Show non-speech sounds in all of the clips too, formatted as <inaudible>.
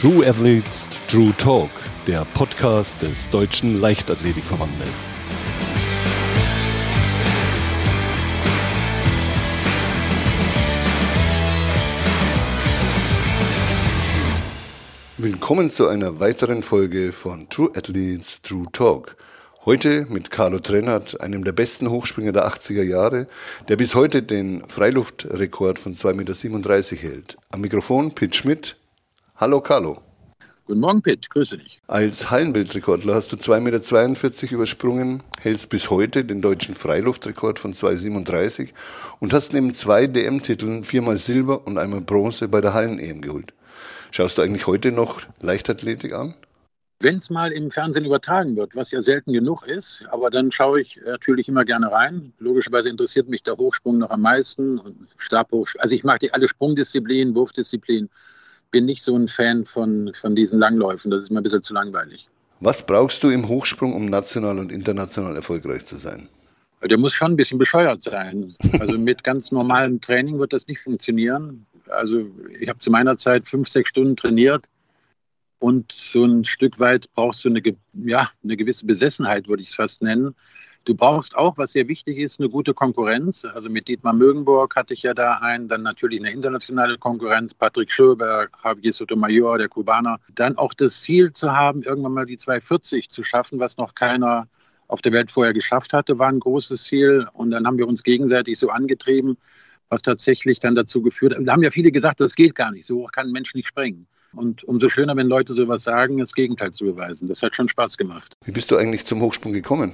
True Athletes, True Talk, der Podcast des Deutschen Leichtathletikverbandes. Willkommen zu einer weiteren Folge von True Athletes, True Talk. Heute mit Carlo Trennert, einem der besten Hochspringer der 80er Jahre, der bis heute den Freiluftrekord von 2,37 Meter hält. Am Mikrofon Pitt Schmidt. Hallo Carlo. Guten Morgen, Pitt. Grüße dich. Als Hallenbildrekordler hast du 2,42 Meter übersprungen, hältst bis heute den deutschen Freiluftrekord von 2,37 und hast neben zwei DM-Titeln viermal Silber und einmal Bronze bei der Hallen-EM geholt. Schaust du eigentlich heute noch Leichtathletik an? Wenn es mal im Fernsehen übertragen wird, was ja selten genug ist, aber dann schaue ich natürlich immer gerne rein. Logischerweise interessiert mich der Hochsprung noch am meisten und Stabhochsprung. Also ich mag die alle Sprungdisziplinen, Wurfdisziplinen. Bin nicht so ein Fan von, von diesen Langläufen. Das ist mir ein bisschen zu langweilig. Was brauchst du im Hochsprung, um national und international erfolgreich zu sein? Der muss schon ein bisschen bescheuert sein. Also mit ganz normalem Training wird das nicht funktionieren. Also ich habe zu meiner Zeit fünf, sechs Stunden trainiert und so ein Stück weit brauchst du eine, ja, eine gewisse Besessenheit, würde ich es fast nennen. Du brauchst auch, was sehr wichtig ist, eine gute Konkurrenz. Also mit Dietmar Mögenburg hatte ich ja da einen, dann natürlich eine internationale Konkurrenz, Patrick Schöber, Javier Sotomayor, der Kubaner. Dann auch das Ziel zu haben, irgendwann mal die 240 zu schaffen, was noch keiner auf der Welt vorher geschafft hatte, war ein großes Ziel. Und dann haben wir uns gegenseitig so angetrieben, was tatsächlich dann dazu geführt hat. Da haben ja viele gesagt, das geht gar nicht, so kann ein Mensch nicht springen. Und umso schöner, wenn Leute sowas sagen, das Gegenteil zu beweisen. Das hat schon Spaß gemacht. Wie bist du eigentlich zum Hochsprung gekommen?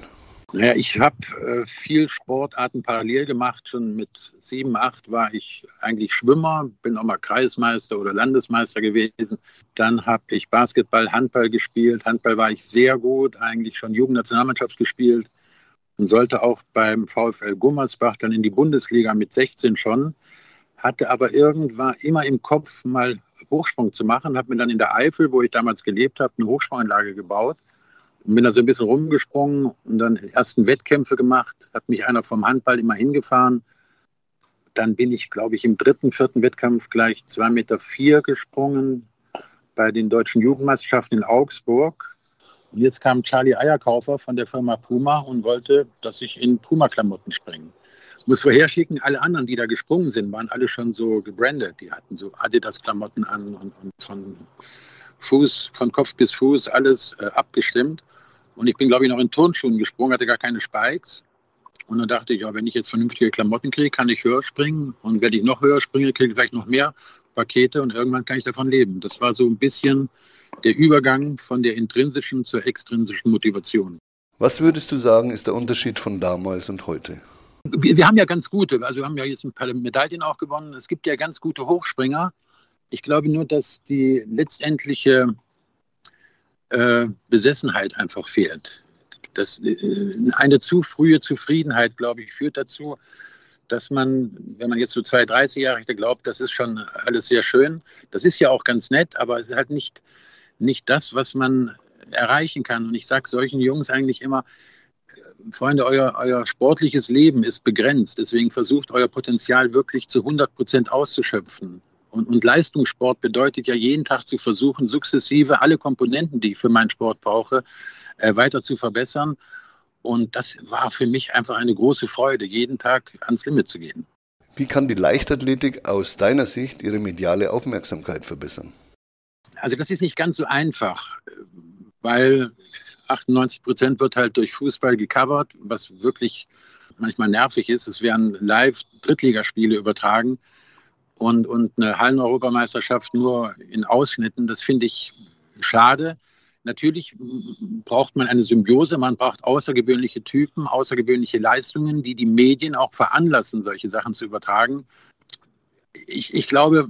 Naja, ich habe äh, viel Sportarten parallel gemacht. Schon mit sieben, acht war ich eigentlich Schwimmer, bin auch mal Kreismeister oder Landesmeister gewesen. Dann habe ich Basketball, Handball gespielt. Handball war ich sehr gut, eigentlich schon Jugendnationalmannschaft gespielt und sollte auch beim VfL Gummersbach dann in die Bundesliga mit 16 schon. Hatte aber irgendwann immer im Kopf mal Hochsprung zu machen. Habe mir dann in der Eifel, wo ich damals gelebt habe, eine Hochsprunganlage gebaut. Und bin da so ein bisschen rumgesprungen und dann ersten Wettkämpfe gemacht. Hat mich einer vom Handball immer hingefahren. Dann bin ich, glaube ich, im dritten, vierten Wettkampf gleich 2,4 Meter vier gesprungen bei den deutschen Jugendmeisterschaften in Augsburg. Und jetzt kam Charlie Eierkaufer von der Firma Puma und wollte, dass ich in Puma-Klamotten springe muss vorherschicken, alle anderen, die da gesprungen sind, waren alle schon so gebrandet. Die hatten so Adidas-Klamotten an und, und, von Fuß, von Kopf bis Fuß alles äh, abgestimmt. Und ich bin, glaube ich, noch in Turnschuhen gesprungen, hatte gar keine Spikes. Und dann dachte ich, ja, wenn ich jetzt vernünftige Klamotten kriege, kann ich höher springen. Und wenn ich noch höher springe, kriege ich vielleicht noch mehr Pakete und irgendwann kann ich davon leben. Das war so ein bisschen der Übergang von der intrinsischen zur extrinsischen Motivation. Was würdest du sagen, ist der Unterschied von damals und heute? wir, wir haben ja ganz gute, also wir haben ja jetzt ein paar Medaillen auch gewonnen. Es gibt ja ganz gute Hochspringer. Ich glaube nur, dass die letztendliche äh, Besessenheit einfach fehlt. Das, äh, eine zu frühe Zufriedenheit, glaube ich, führt dazu, dass man, wenn man jetzt so zwei, 30 Jahre glaubt, das ist schon alles sehr schön. Das ist ja auch ganz nett, aber es ist halt nicht, nicht das, was man erreichen kann. Und ich sage solchen Jungs eigentlich immer, Freunde, euer, euer sportliches Leben ist begrenzt. Deswegen versucht euer Potenzial wirklich zu 100 Prozent auszuschöpfen. Und, und, Leistungssport bedeutet ja jeden Tag zu versuchen, sukzessive alle Komponenten, die ich für meinen Sport brauche, äh, weiter zu verbessern. Und das war für mich einfach eine große Freude, jeden Tag ans Limit zu gehen. Wie kann die Leichtathletik aus deiner Sicht ihre mediale Aufmerksamkeit verbessern? Also das ist nicht ganz so einfach, weil 98 Prozent wird halt durch Fußball gecovert, was wirklich manchmal nervig ist. Es werden live Drittligaspiele übertragen und, und eine Hallen-Europameisterschaft nur in Ausschnitten. Das finde ich schade. Natürlich braucht man eine Symbiose, man braucht außergewöhnliche Typen, außergewöhnliche Leistungen, die die Medien auch veranlassen, solche Sachen zu übertragen. Ich, ich glaube,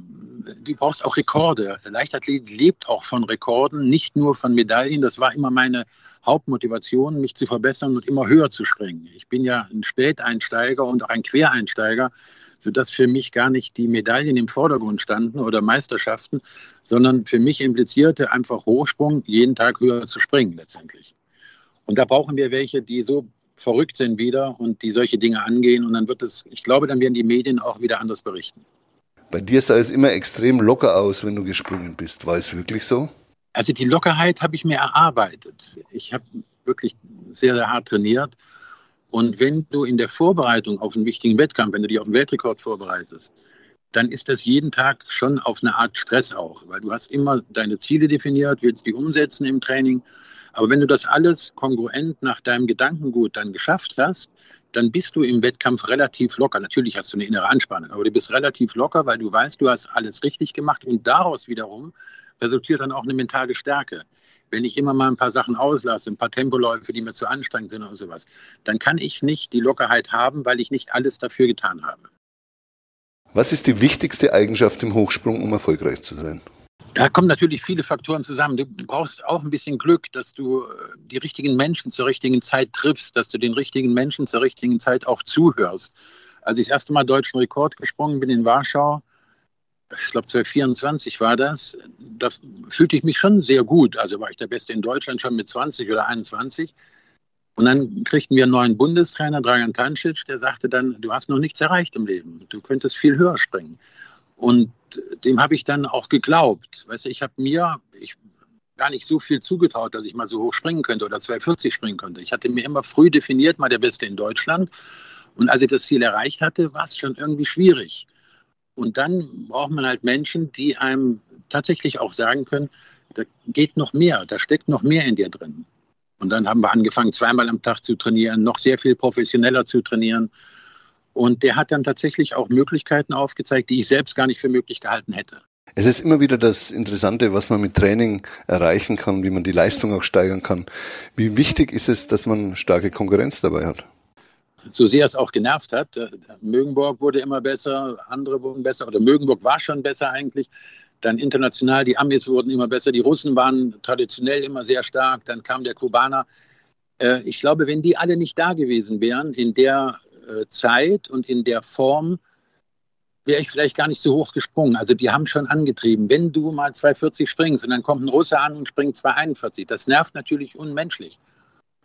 du brauchst auch Rekorde. Leichtathletik lebt auch von Rekorden, nicht nur von Medaillen. Das war immer meine Hauptmotivation, mich zu verbessern und immer höher zu springen. Ich bin ja ein Späteinsteiger und auch ein Quereinsteiger, sodass für mich gar nicht die Medaillen im Vordergrund standen oder Meisterschaften, sondern für mich implizierte einfach Hochsprung, jeden Tag höher zu springen letztendlich. Und da brauchen wir welche, die so verrückt sind wieder und die solche Dinge angehen. Und dann wird es, ich glaube, dann werden die Medien auch wieder anders berichten. Bei dir sah es immer extrem locker aus, wenn du gesprungen bist. War es wirklich so? Also die Lockerheit habe ich mir erarbeitet. Ich habe wirklich sehr, sehr hart trainiert. Und wenn du in der Vorbereitung auf einen wichtigen Wettkampf, wenn du dich auf einen Weltrekord vorbereitest, dann ist das jeden Tag schon auf eine Art Stress auch, weil du hast immer deine Ziele definiert, willst die umsetzen im Training. Aber wenn du das alles kongruent nach deinem Gedankengut dann geschafft hast, dann bist du im Wettkampf relativ locker. Natürlich hast du eine innere Anspannung, aber du bist relativ locker, weil du weißt, du hast alles richtig gemacht und daraus wiederum resultiert dann auch eine mentale Stärke. Wenn ich immer mal ein paar Sachen auslasse, ein paar Tempoläufe, die mir zu anstrengend sind und sowas, dann kann ich nicht die Lockerheit haben, weil ich nicht alles dafür getan habe. Was ist die wichtigste Eigenschaft im Hochsprung, um erfolgreich zu sein? Da kommen natürlich viele Faktoren zusammen. Du brauchst auch ein bisschen Glück, dass du äh, die richtigen Menschen zur richtigen Zeit triffst, dass du den richtigen Menschen zur richtigen Zeit auch zuhörst. Als ich das erste Mal deutschen Rekord gesprungen bin in Warschau, ich glaube 2024 war das, da fühlte ich mich schon sehr gut. Also war ich der Beste in Deutschland schon mit 20 oder 21. Und dann kriegten wir einen neuen Bundestrainer, Dragan Tancic, der sagte dann, du hast noch nichts erreicht im Leben. Du könntest viel höher springen. Und dem habe ich dann auch geglaubt. Weißt du, ich habe mir ich, gar nicht so viel zugetraut, dass ich mal so hoch springen könnte oder 240 springen könnte. Ich hatte mir immer früh definiert, mal der Beste in Deutschland. Und als ich das Ziel erreicht hatte, war es schon irgendwie schwierig. Und dann braucht man halt Menschen, die einem tatsächlich auch sagen können, da geht noch mehr, da steckt noch mehr in dir drin. Und dann haben wir angefangen, zweimal am Tag zu trainieren, noch sehr viel professioneller zu trainieren. Und der hat dann tatsächlich auch Möglichkeiten aufgezeigt, die ich selbst gar nicht für möglich gehalten hätte. Es ist immer wieder das Interessante, was man mit Training erreichen kann, wie man die Leistung auch steigern kann. Wie wichtig ist es, dass man starke Konkurrenz dabei hat? So sehr es auch genervt hat. Äh, Mögenburg wurde immer besser, andere wurden besser, oder Mögenburg war schon besser eigentlich. Dann international, die Amis wurden immer besser, die Russen waren traditionell immer sehr stark, dann kam der Kubaner. Äh, ich glaube, wenn die alle nicht da gewesen wären in der äh, Zeit und in der Form, wäre ich vielleicht gar nicht so hoch gesprungen. Also die haben schon angetrieben. Wenn du mal 240 springst und dann kommt ein Russe an und springt 241, das nervt natürlich unmenschlich.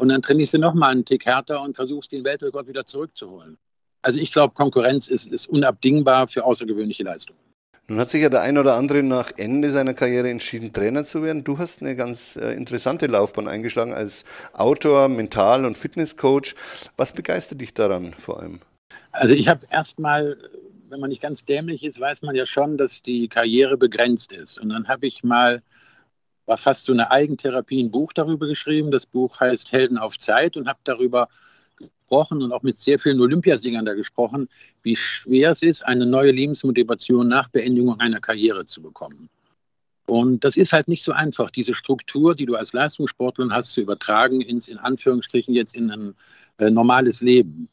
Und dann trainierst du nochmal einen Tick härter und versuchst den Weltrekord wieder zurückzuholen. Also ich glaube, Konkurrenz ist, ist unabdingbar für außergewöhnliche Leistungen. Nun hat sich ja der ein oder andere nach Ende seiner Karriere entschieden, Trainer zu werden. Du hast eine ganz äh, interessante Laufbahn eingeschlagen als Autor, Mental- und Fitnesscoach. Was begeistert dich daran vor allem? Also ich habe erstmal, wenn man nicht ganz dämlich ist, weiß man ja schon, dass die Karriere begrenzt ist. Und dann habe ich mal, war fast so eine Eigentherapie, ein Buch darüber geschrieben. Das Buch heißt Helden auf Zeit und habe darüber gesprochen und auch mit sehr vielen Olympiasingern da gesprochen, wie schwer es ist, eine neue Lebensmotivation nach Beendigung einer Karriere zu bekommen. Und das ist halt nicht so einfach, diese Struktur, die du als Leistungssportler hast, zu übertragen ins, in Anführungsstrichen, jetzt in ein äh, normales Leben.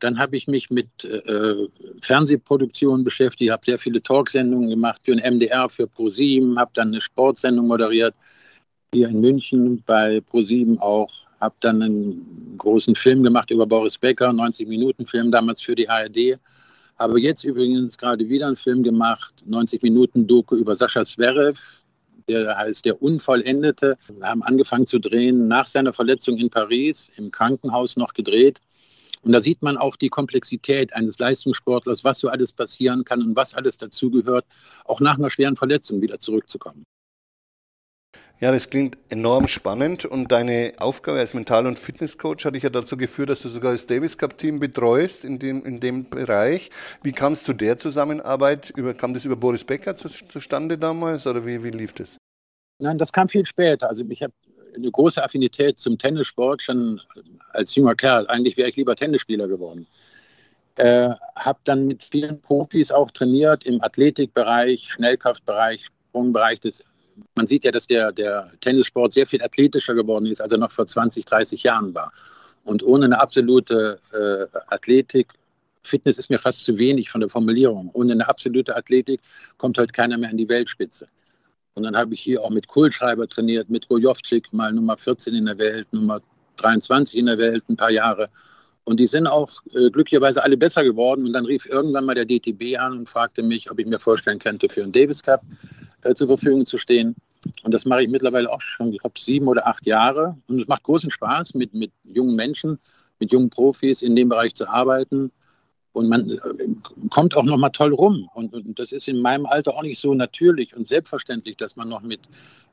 Dann habe ich mich mit äh, Fernsehproduktionen beschäftigt, habe sehr viele Talksendungen gemacht für den MDR, für ProSieben, habe dann eine Sportsendung moderiert, hier in München bei ProSieben auch habe dann einen großen Film gemacht über Boris Becker, 90 Minuten Film damals für die ARD. Habe jetzt übrigens gerade wieder einen Film gemacht, 90 Minuten Doku über Sascha Zverev, der heißt Der Unvollendete. Wir haben angefangen zu drehen nach seiner Verletzung in Paris, im Krankenhaus noch gedreht. Und da sieht man auch die Komplexität eines Leistungssportlers, was so alles passieren kann und was alles dazugehört, auch nach einer schweren Verletzung wieder zurückzukommen. Ja, das klingt enorm spannend und deine Aufgabe als Mental- und Fitnesscoach hat dich ja dazu geführt, dass du sogar das Davis Cup Team betreust in dem, in dem Bereich. Wie kam es zu der Zusammenarbeit? Über, kam das über Boris Becker zu, zustande damals oder wie, wie lief das? Nein, das kam viel später. Also ich habe eine große Affinität zum Tennissport schon als junger Kerl. Eigentlich wäre ich lieber Tennisspieler geworden. Äh, habe dann mit vielen Profis auch trainiert im Athletikbereich, Schnellkraftbereich, Sprungbereich. Das man sieht ja, dass der, der Tennissport sehr viel athletischer geworden ist, als er noch vor 20, 30 Jahren war. Und ohne eine absolute äh, Athletik, Fitness ist mir fast zu wenig von der Formulierung, ohne eine absolute Athletik kommt heute keiner mehr an die Weltspitze. Und dann habe ich hier auch mit Kohlschreiber trainiert, mit Gojovcik, mal Nummer 14 in der Welt, Nummer 23 in der Welt, ein paar Jahre. Und die sind auch äh, glücklicherweise alle besser geworden. Und dann rief irgendwann mal der DTB an und fragte mich, ob ich mir vorstellen könnte, für einen Davis Cup äh, zur Verfügung zu stehen. Und das mache ich mittlerweile auch schon, ich glaube, sieben oder acht Jahre. Und es macht großen Spaß, mit, mit jungen Menschen, mit jungen Profis in dem Bereich zu arbeiten. Und man äh, kommt auch noch mal toll rum. Und, und, das ist in meinem Alter auch nicht so natürlich und selbstverständlich, dass man noch mit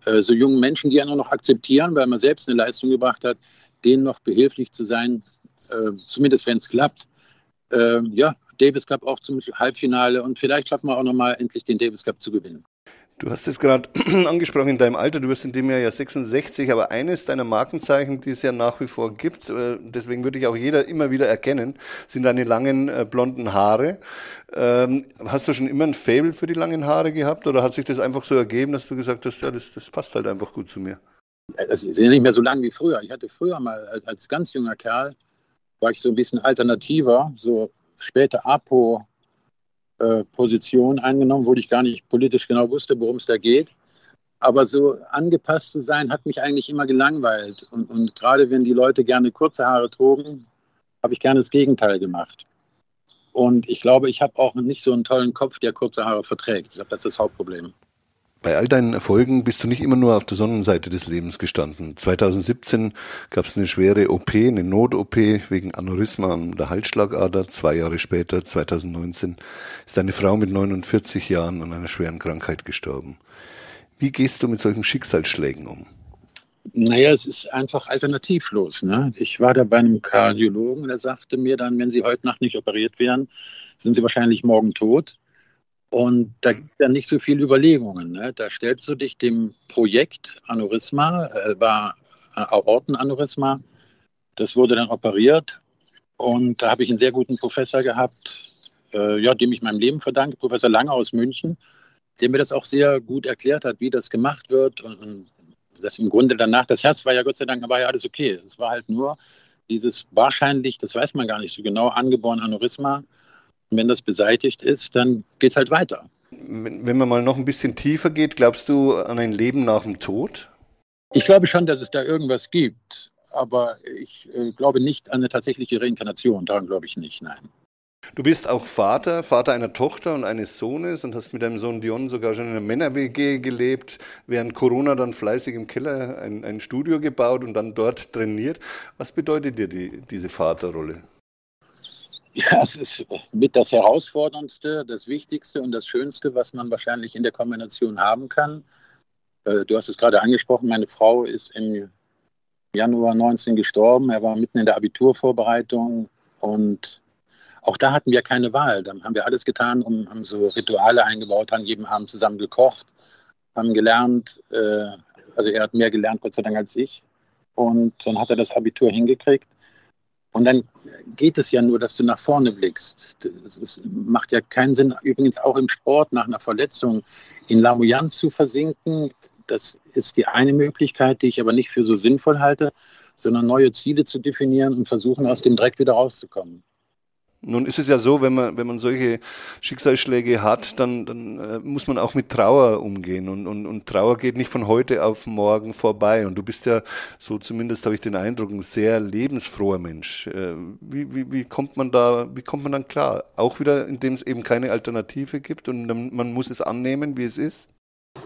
äh, so jungen Menschen, die ja nur noch akzeptieren, weil man selbst eine Leistung gebracht hat, denen noch behilflich zu sein, äh, zumindest wenn es klappt. Äh, ja, Davis Cup auch zum Halbfinale und vielleicht schaffen wir auch noch mal endlich den Davis Cup zu gewinnen. Du hast es gerade <clears throat> angesprochen in deinem Alter, du wirst in dem Jahr ja 66, aber eines deiner Markenzeichen, die es ja nach wie vor gibt, äh, deswegen würde ich auch jeder immer wieder erkennen, sind deine langen äh, blonden Haare. Ähm, hast du schon immer ein Fable für die langen Haare gehabt oder hat sich das einfach so ergeben, dass du gesagt hast, ja, das, das passt halt einfach gut zu mir? Das sind ja nicht mehr so lang wie früher. Ich hatte früher mal als ganz junger Kerl, war ich so ein bisschen alternativer, so später Apo äh, Position eingenommen, wo ich gar nicht politisch genau wusste, worum es da geht. Aber so angepasst zu sein, hat mich eigentlich immer gelangweilt. Und, und gerade wenn die Leute gerne kurze Haare trugen, habe ich gerne das Gegenteil gemacht. Und ich glaube, ich habe auch nicht so einen tollen Kopf, der kurze Haare verträgt. Ich glaube, das ist das Hauptproblem. Bei all deinen Erfolgen bist du nicht immer nur auf der Sonnenseite des Lebens gestanden. 2017 gab es eine schwere OP, eine Not-OP wegen Aneurysma an der Halsschlagader. Zwei Jahre später, 2019, ist eine Frau mit 49 Jahren an einer schweren Krankheit gestorben. Wie gehst du mit solchen Schicksalsschlägen um? Naja, es ist einfach alternativlos. Ne? Ich war da bei einem Kardiologen, der sagte mir dann, wenn Sie heute Nacht nicht operiert werden, sind Sie wahrscheinlich morgen tot. Und da gibt es ja nicht so viele Überlegungen. Ne? Da stellst du dich dem Projekt Aneurysma, äh, war äh, Aortenaneurysma, das wurde dann operiert. Und da habe ich einen sehr guten Professor gehabt, äh, ja, dem ich meinem Leben verdanke, Professor Lange aus München, der mir das auch sehr gut erklärt hat, wie das gemacht wird. Und, und das im Grunde danach, das Herz war ja Gott sei Dank, war ja alles okay. Es war halt nur dieses wahrscheinlich, das weiß man gar nicht so genau, angeborene Aneurysma wenn das beseitigt ist, dann geht es halt weiter. Wenn man mal noch ein bisschen tiefer geht, glaubst du an ein Leben nach dem Tod? Ich glaube schon, dass es da irgendwas gibt, aber ich äh, glaube nicht an eine tatsächliche Reinkarnation. Daran glaube ich nicht, nein. Du bist auch Vater, Vater einer Tochter und eines Sohnes und hast mit deinem Sohn Dion sogar schon in einer Männer-WG gelebt, während Corona dann fleißig im Keller ein, ein, Studio gebaut und dann dort trainiert. Was bedeutet dir die, diese Vaterrolle? Ja, es ist mit das Herausforderndste, das Wichtigste und das Schönste, was man wahrscheinlich in der Kombination haben kann. Äh, du hast es gerade angesprochen, meine Frau ist im Januar 19 gestorben. Er war mitten in der Abiturvorbereitung und auch da hatten wir keine Wahl. Dann haben wir alles getan, um, haben so Rituale eingebaut, haben jeden Abend zusammen gekocht, haben gelernt. Äh, also er hat mehr gelernt, Gott sei Dank, als ich. Und dann hat er das Abitur hingekriegt. Und dann geht es ja nur, dass du nach vorne blickst. Es macht ja keinen Sinn, übrigens auch im Sport nach einer Verletzung in Lamoyanz zu versinken. Das ist die eine Möglichkeit, die ich aber nicht für so sinnvoll halte, sondern neue Ziele zu definieren und versuchen, aus dem Dreck wieder rauszukommen. Nun ist es ja so, wenn man, wenn man solche Schicksalsschläge hat, dann, dann äh, muss man auch mit Trauer umgehen. Und, und, und Trauer geht nicht von heute auf morgen vorbei. Und du bist ja, so zumindest habe ich den Eindruck, ein sehr lebensfroher Mensch. Äh, wie, wie, wie kommt man da, wie kommt man dann klar? Auch wieder, indem es eben keine Alternative gibt und man muss es annehmen, wie es ist?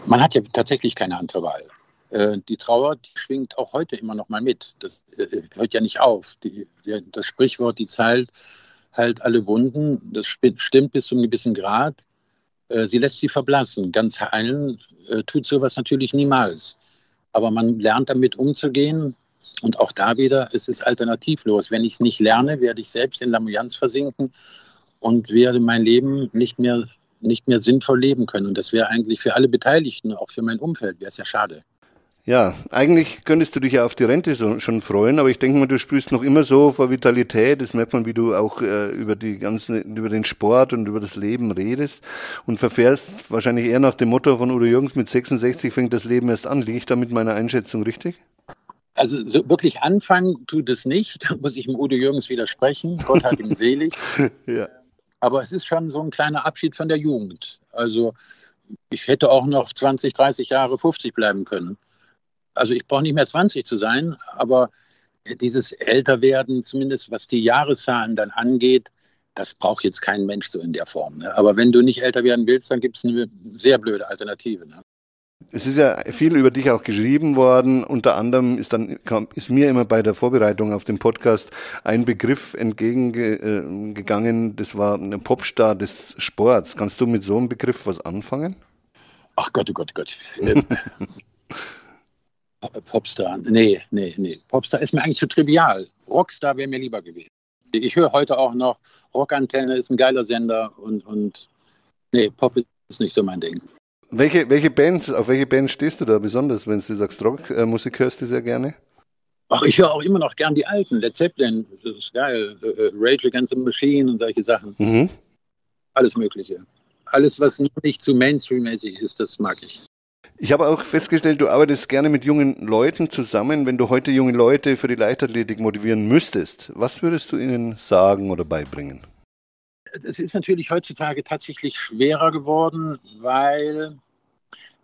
Man hat ja tatsächlich keine andere Wahl. Äh, die Trauer, die schwingt auch heute immer noch mal mit. Das äh, hört ja nicht auf. Die, das Sprichwort, die Zeit, heilt alle Wunden. Das stimmt bis zu einem gewissen Grad. Äh, sie lässt sie verblassen. Ganz heilen äh, tut sowas natürlich niemals. Aber man lernt damit umzugehen. Und auch da wieder, es ist alternativlos. Wenn ich es nicht lerne, werde ich selbst in Lamoyanz versinken und werde mein Leben nicht mehr, nicht mehr sinnvoll leben können. Und das wäre eigentlich für alle Beteiligten, auch für mein Umfeld, wäre es ja schade. Ja, eigentlich könntest du dich ja auf die Rente so, schon freuen, aber ich denke mal, du spürst noch immer so vor Vitalität. Das merkt man, wie du auch äh, über die ganzen, über den Sport und über das Leben redest und verfährst wahrscheinlich eher nach dem Motto von Udo Jürgens mit 66 fängt das Leben erst an. Liege ich da mit meiner Einschätzung richtig? Also so wirklich anfangen tut es nicht, da muss ich dem Udo Jürgens widersprechen. Gott hat ihn selig. <laughs> ja. Aber es ist schon so ein kleiner Abschied von der Jugend. Also ich hätte auch noch 20, 30 Jahre 50 bleiben können. Also ich brauche nicht mehr 20 zu sein, aber dieses Älterwerden, zumindest was die Jahreszahlen dann angeht, das braucht jetzt kein Mensch so in der Form. Ne? Aber wenn du nicht älter werden willst, dann gibt es eine sehr blöde Alternative. Ne? Es ist ja viel über dich auch geschrieben worden. Unter anderem ist dann ist mir immer bei der Vorbereitung auf den Podcast ein Begriff entgegengegangen. Das war ein Popstar des Sports. Kannst du mit so einem Begriff was anfangen? Ach Gott, oh Gott, oh Gott. <laughs> Popstar, nee, nee, nee. Popstar ist mir eigentlich zu trivial. Rockstar wäre mir lieber gewesen. Ich höre heute auch noch, Rockantenne ist ein geiler Sender und, und nee, Pop ist nicht so mein Ding. Welche, welche Band, auf welche Band stehst du da besonders, wenn du sagst Rockmusik hörst du sehr gerne? Ach, ich höre auch immer noch gern die alten. Led Zeppelin, das ist geil. Äh, Rage Against the Machine und solche Sachen. Mhm. Alles Mögliche. Alles, was nicht zu Mainstream-mäßig ist, das mag ich. Ich habe auch festgestellt, du arbeitest gerne mit jungen Leuten zusammen. Wenn du heute junge Leute für die Leichtathletik motivieren müsstest, was würdest du ihnen sagen oder beibringen? Es ist natürlich heutzutage tatsächlich schwerer geworden, weil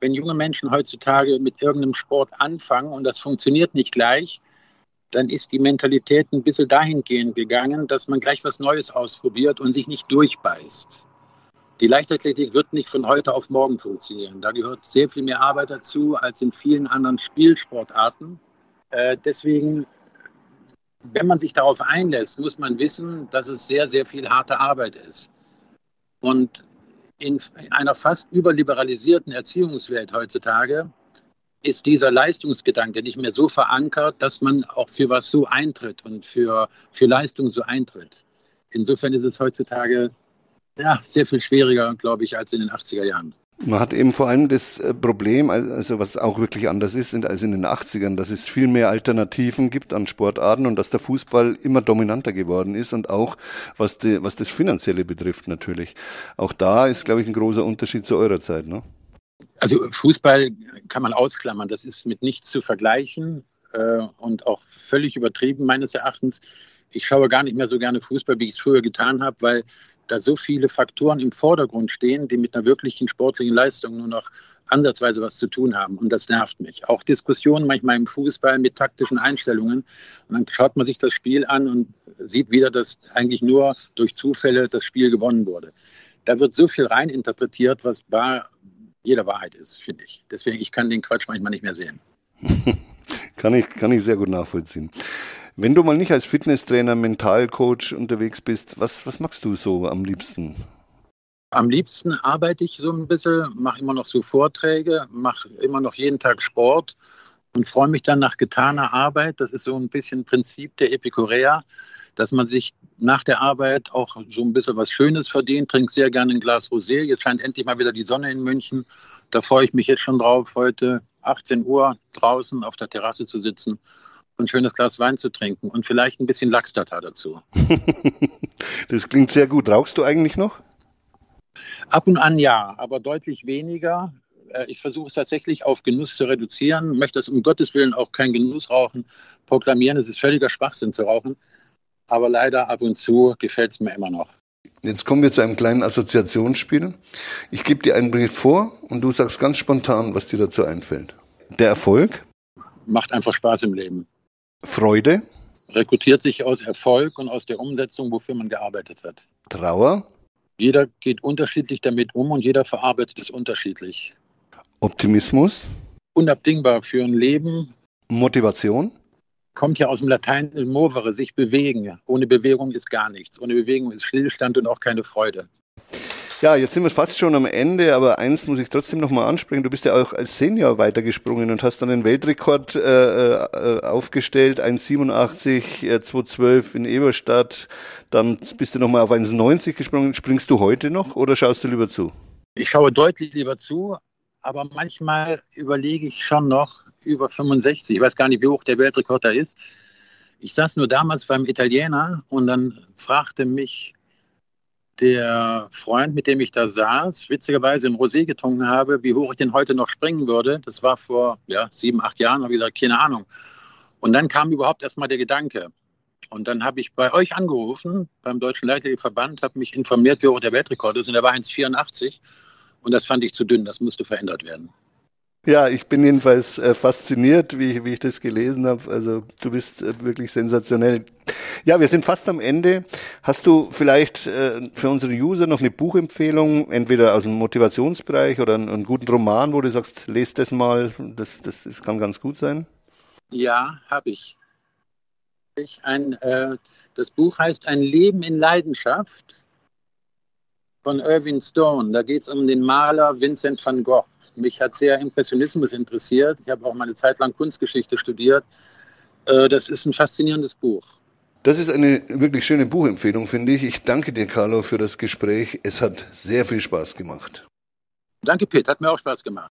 wenn junge Menschen heutzutage mit irgendeinem Sport anfangen und das funktioniert nicht gleich, dann ist die Mentalität ein bisschen dahingehend gegangen, dass man gleich was Neues ausprobiert und sich nicht durchbeißt. Die Leichtathletik wird nicht von heute auf morgen funktionieren. Da gehört sehr viel mehr Arbeit dazu als in vielen anderen Spielsportarten. Äh, deswegen, wenn man sich darauf einlässt, muss man wissen, dass es sehr, sehr viel harte Arbeit ist. Und in einer fast überliberalisierten Erziehungswelt heutzutage ist dieser Leistungsgedanke nicht mehr so verankert, dass man auch für was so eintritt und für, für Leistung so eintritt. Insofern ist es heutzutage ja, sehr viel schwieriger, glaube ich, als in den 80er Jahren. Man hat eben vor allem das äh, Problem, also was auch wirklich anders ist als in den 80ern, dass es viel mehr Alternativen gibt an Sportarten und dass der Fußball immer dominanter geworden ist und auch was, die, was das Finanzielle betrifft natürlich. Auch da ist, glaube ich, ein großer Unterschied zu eurer Zeit. Ne? Also Fußball kann man ausklammern, das ist mit nichts zu vergleichen äh, und auch völlig übertrieben meines Erachtens. Ich schaue gar nicht mehr so gerne Fußball, wie ich es früher getan habe, weil da so viele Faktoren im Vordergrund stehen, die mit einer wirklichen sportlichen Leistung nur noch ansatzweise was zu tun haben. Und das nervt mich. Auch Diskussionen manchmal im Fußball mit taktischen Einstellungen. Und dann schaut man sich das Spiel an und sieht wieder, dass eigentlich nur durch Zufälle das Spiel gewonnen wurde. Da wird so viel reininterpretiert, was wahr jeder Wahrheit ist, finde ich. Deswegen, ich kann den Quatsch manchmal nicht mehr sehen. <laughs> kann, ich, kann ich sehr gut nachvollziehen. Wenn du mal nicht als Fitnesstrainer, Mentalcoach unterwegs bist, was, was machst du so am liebsten? Am liebsten arbeite ich so ein bisschen, mache immer noch so Vorträge, mache immer noch jeden Tag Sport und freue mich dann nach getaner Arbeit. Das ist so ein bisschen Prinzip der Epikurea, dass man sich nach der Arbeit auch so ein bisschen was Schönes verdient. Trinke sehr gerne ein Glas Rosé. Jetzt scheint endlich mal wieder die Sonne in München. Da freue ich mich jetzt schon drauf, heute 18 Uhr draußen auf der Terrasse zu sitzen ein schönes Glas Wein zu trinken und vielleicht ein bisschen Lachs-Tatar dazu. <laughs> das klingt sehr gut. Rauchst du eigentlich noch? Ab und an ja, aber deutlich weniger. Äh, ich versuche es tatsächlich auf Genuss zu reduzieren, möchte es um Gottes Willen auch kein Genussrauchen proklamieren. Es ist völliger Schwachsinn zu rauchen, aber leider ab und zu gefällt es mir immer noch. Jetzt kommen wir zu einem kleinen Assoziationsspiel. Ich gebe dir einen Brief vor und du sagst ganz spontan, was dir dazu einfällt. Der Erfolg macht einfach Spaß im Leben. Freude. Rekrutiert sich aus Erfolg und aus der Umsetzung, wofür man gearbeitet hat. Trauer. Jeder geht unterschiedlich damit um und jeder verarbeitet es unterschiedlich. Optimismus. Unabdingbar für ein Leben. Motivation. Kommt ja aus dem Latein movere, sich bewegen. Ohne Bewegung ist gar nichts. Ohne Bewegung ist Stillstand und auch keine Freude. Ja, jetzt sind wir fast schon am Ende, aber eins muss ich trotzdem nochmal ansprechen. Du bist ja auch als Senior weitergesprungen und hast dann den Weltrekord äh, äh, aufgestellt, 1,87, äh, 2,12 in Eberstadt. Dann bist du nochmal auf 1,90 gesprungen. Springst du heute noch oder schaust du lieber zu? Ich schaue deutlich lieber zu, aber manchmal überlege ich schon noch über 65. Ich weiß gar nicht, wie hoch der Weltrekord da ist. Ich saß nur damals beim Italiener und dann fragte mich der Freund, mit dem ich da saß, witzigerweise ein Rosé getrunken habe, wie hoch ich denn heute noch springen würde. Das war vor ja, sieben, acht Jahren, habe ich gesagt, keine Ahnung. Und dann kam überhaupt erstmal der Gedanke. Und dann habe ich bei euch angerufen, beim Deutschen Leichtathletikverband, habe mich informiert, wie hoch der Weltrekord ist. Und der war 1,84. Und das fand ich zu dünn, das musste verändert werden. Ja, ich bin jedenfalls äh, fasziniert, wie, wie ich das gelesen habe. Also du bist äh, wirklich sensationell. Ja, wir sind fast am Ende. Hast du vielleicht äh, für unsere User noch eine Buchempfehlung, entweder aus dem Motivationsbereich oder einen, einen guten Roman, wo du sagst, lest das mal, das, das, das kann ganz gut sein? Ja, habe ich. ich ein, äh, das Buch heißt Ein Leben in Leidenschaft von Irving Stone. Da geht es um den Maler Vincent van Gogh. Mich hat sehr Impressionismus interessiert. Ich habe auch mal eine Zeit lang Kunstgeschichte studiert. Äh, das ist ein faszinierendes Buch. Das ist eine wirklich schöne Buchempfehlung, finde ich. Ich danke dir, Carlo, für das Gespräch. Es hat sehr viel Spaß gemacht. Danke, Pete. Hat mir auch Spaß gemacht.